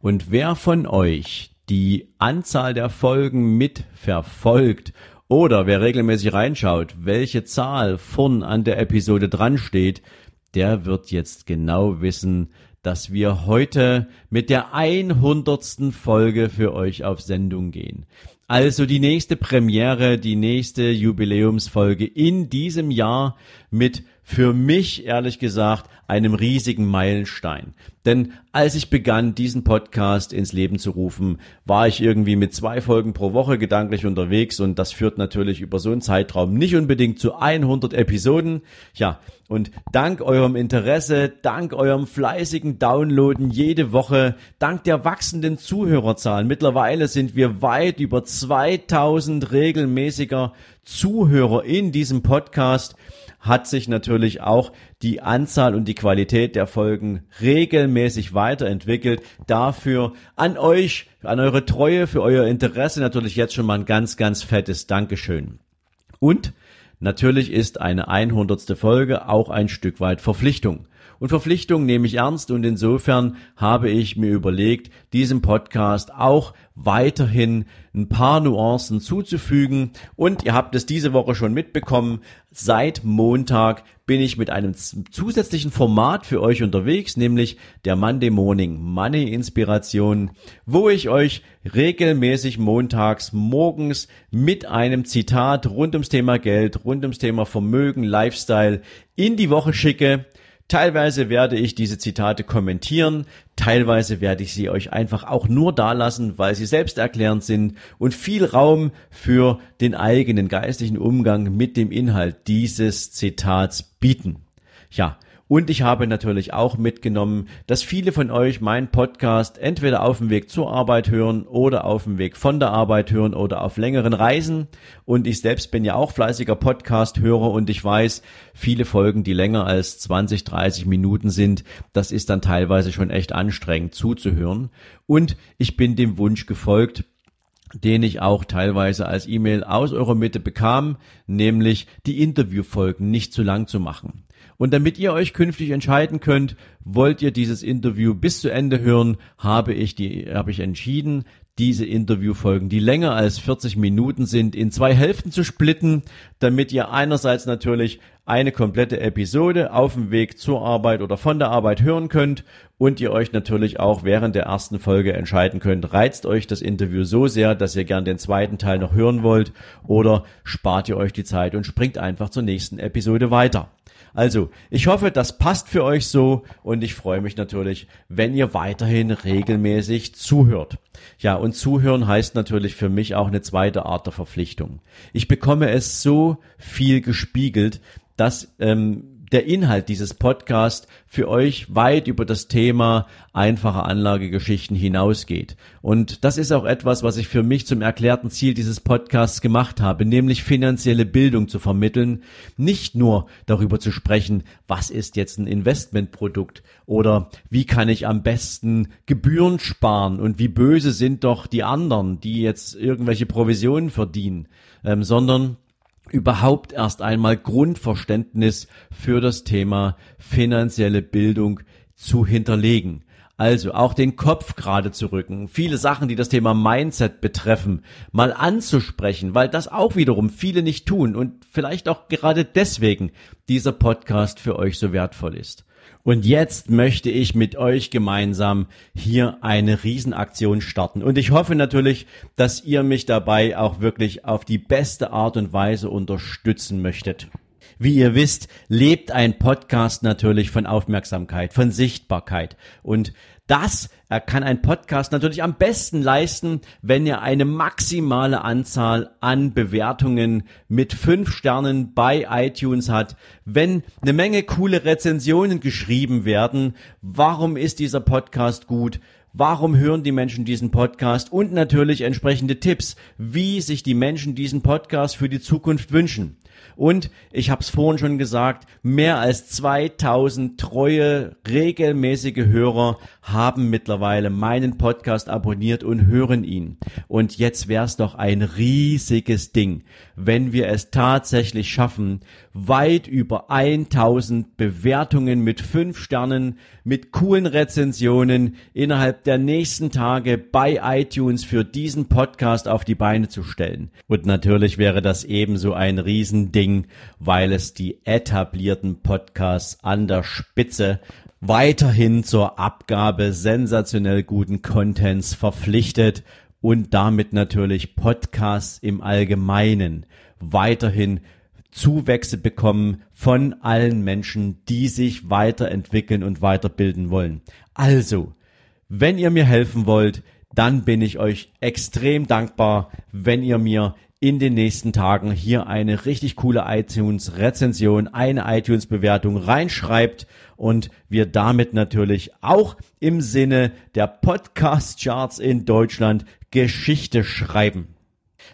und wer von euch die Anzahl der Folgen mitverfolgt oder wer regelmäßig reinschaut, welche Zahl vorn an der Episode dran steht, der wird jetzt genau wissen, dass wir heute mit der 100. Folge für euch auf Sendung gehen. Also die nächste Premiere, die nächste Jubiläumsfolge in diesem Jahr mit für mich ehrlich gesagt einem riesigen Meilenstein. Denn als ich begann, diesen Podcast ins Leben zu rufen, war ich irgendwie mit zwei Folgen pro Woche gedanklich unterwegs und das führt natürlich über so einen Zeitraum nicht unbedingt zu 100 Episoden. Ja, und dank eurem Interesse, dank eurem fleißigen Downloaden jede Woche, dank der wachsenden Zuhörerzahlen, mittlerweile sind wir weit über 2000 regelmäßiger Zuhörer in diesem Podcast, hat sich natürlich auch die Anzahl und die Qualität der Folgen regelmäßig weiterentwickelt. Dafür an euch, an eure Treue, für euer Interesse natürlich jetzt schon mal ein ganz, ganz fettes Dankeschön. Und natürlich ist eine 100. Folge auch ein Stück weit Verpflichtung. Und Verpflichtung nehme ich ernst und insofern habe ich mir überlegt, diesem Podcast auch weiterhin ein paar Nuancen zuzufügen. Und ihr habt es diese Woche schon mitbekommen. Seit Montag bin ich mit einem zusätzlichen Format für euch unterwegs, nämlich der Monday Morning Money Inspiration, wo ich euch regelmäßig montags morgens mit einem Zitat rund ums Thema Geld, rund ums Thema Vermögen, Lifestyle in die Woche schicke Teilweise werde ich diese Zitate kommentieren, teilweise werde ich sie euch einfach auch nur da lassen, weil sie selbsterklärend sind und viel Raum für den eigenen geistlichen Umgang mit dem Inhalt dieses Zitats bieten. Ja, und ich habe natürlich auch mitgenommen, dass viele von euch meinen Podcast entweder auf dem Weg zur Arbeit hören oder auf dem Weg von der Arbeit hören oder auf längeren Reisen. Und ich selbst bin ja auch fleißiger Podcast-Hörer und ich weiß, viele Folgen, die länger als 20, 30 Minuten sind, das ist dann teilweise schon echt anstrengend zuzuhören. Und ich bin dem Wunsch gefolgt, den ich auch teilweise als E-Mail aus eurer Mitte bekam, nämlich die Interviewfolgen nicht zu lang zu machen. Und damit ihr euch künftig entscheiden könnt, wollt ihr dieses Interview bis zu Ende hören, habe ich die, habe ich entschieden, diese Interviewfolgen, die länger als 40 Minuten sind, in zwei Hälften zu splitten, damit ihr einerseits natürlich eine komplette Episode auf dem Weg zur Arbeit oder von der Arbeit hören könnt und ihr euch natürlich auch während der ersten Folge entscheiden könnt, reizt euch das Interview so sehr, dass ihr gern den zweiten Teil noch hören wollt oder spart ihr euch die Zeit und springt einfach zur nächsten Episode weiter. Also, ich hoffe, das passt für euch so und ich freue mich natürlich, wenn ihr weiterhin regelmäßig zuhört. Ja, und zuhören heißt natürlich für mich auch eine zweite Art der Verpflichtung. Ich bekomme es so viel gespiegelt, dass ähm, der Inhalt dieses Podcasts für euch weit über das Thema einfache Anlagegeschichten hinausgeht. Und das ist auch etwas, was ich für mich zum erklärten Ziel dieses Podcasts gemacht habe, nämlich finanzielle Bildung zu vermitteln, nicht nur darüber zu sprechen, was ist jetzt ein Investmentprodukt oder wie kann ich am besten Gebühren sparen und wie böse sind doch die anderen, die jetzt irgendwelche Provisionen verdienen, ähm, sondern überhaupt erst einmal Grundverständnis für das Thema finanzielle Bildung zu hinterlegen. Also auch den Kopf gerade zu rücken, viele Sachen, die das Thema Mindset betreffen, mal anzusprechen, weil das auch wiederum viele nicht tun und vielleicht auch gerade deswegen dieser Podcast für euch so wertvoll ist. Und jetzt möchte ich mit euch gemeinsam hier eine Riesenaktion starten. Und ich hoffe natürlich, dass ihr mich dabei auch wirklich auf die beste Art und Weise unterstützen möchtet. Wie ihr wisst, lebt ein Podcast natürlich von Aufmerksamkeit, von Sichtbarkeit. Und das kann ein Podcast natürlich am besten leisten, wenn er eine maximale Anzahl an Bewertungen mit fünf Sternen bei iTunes hat, wenn eine Menge coole Rezensionen geschrieben werden. Warum ist dieser Podcast gut? warum hören die Menschen diesen Podcast und natürlich entsprechende Tipps, wie sich die Menschen diesen Podcast für die Zukunft wünschen. Und ich habe es vorhin schon gesagt, mehr als 2000 treue, regelmäßige Hörer haben mittlerweile meinen Podcast abonniert und hören ihn. Und jetzt wäre es doch ein riesiges Ding, wenn wir es tatsächlich schaffen, weit über 1000 Bewertungen mit 5 Sternen, mit coolen Rezensionen innerhalb der nächsten Tage bei iTunes für diesen Podcast auf die Beine zu stellen. Und natürlich wäre das ebenso ein Riesending, weil es die etablierten Podcasts an der Spitze weiterhin zur Abgabe sensationell guten Contents verpflichtet und damit natürlich Podcasts im Allgemeinen weiterhin Zuwächse bekommen von allen Menschen, die sich weiterentwickeln und weiterbilden wollen. Also, wenn ihr mir helfen wollt, dann bin ich euch extrem dankbar, wenn ihr mir in den nächsten Tagen hier eine richtig coole iTunes-Rezension, eine iTunes-Bewertung reinschreibt und wir damit natürlich auch im Sinne der Podcast-Charts in Deutschland Geschichte schreiben.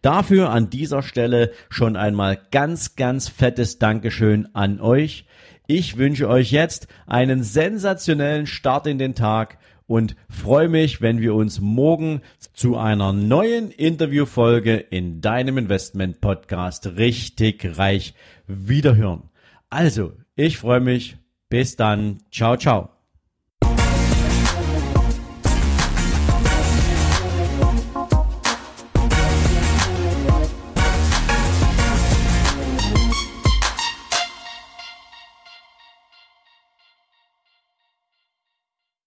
Dafür an dieser Stelle schon einmal ganz, ganz fettes Dankeschön an euch. Ich wünsche euch jetzt einen sensationellen Start in den Tag und freue mich, wenn wir uns morgen zu einer neuen Interviewfolge in deinem Investment Podcast richtig reich wiederhören. Also, ich freue mich. Bis dann. Ciao, ciao.